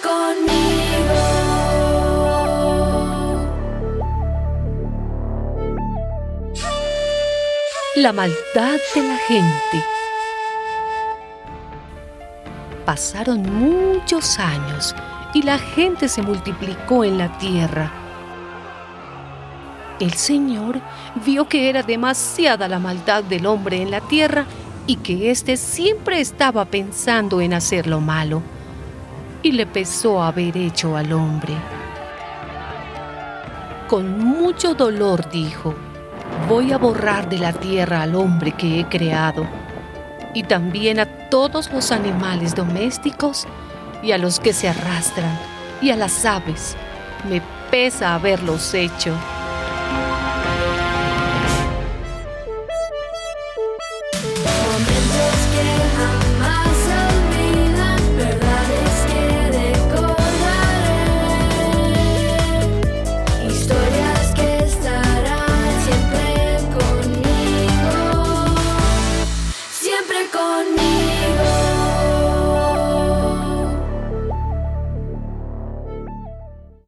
conmigo. La maldad de la gente. Pasaron muchos años y la gente se multiplicó en la tierra. El Señor vio que era demasiada la maldad del hombre en la tierra y que éste siempre estaba pensando en hacer lo malo. Y le pesó haber hecho al hombre. Con mucho dolor dijo, voy a borrar de la tierra al hombre que he creado, y también a todos los animales domésticos y a los que se arrastran, y a las aves. Me pesa haberlos hecho. Que on me.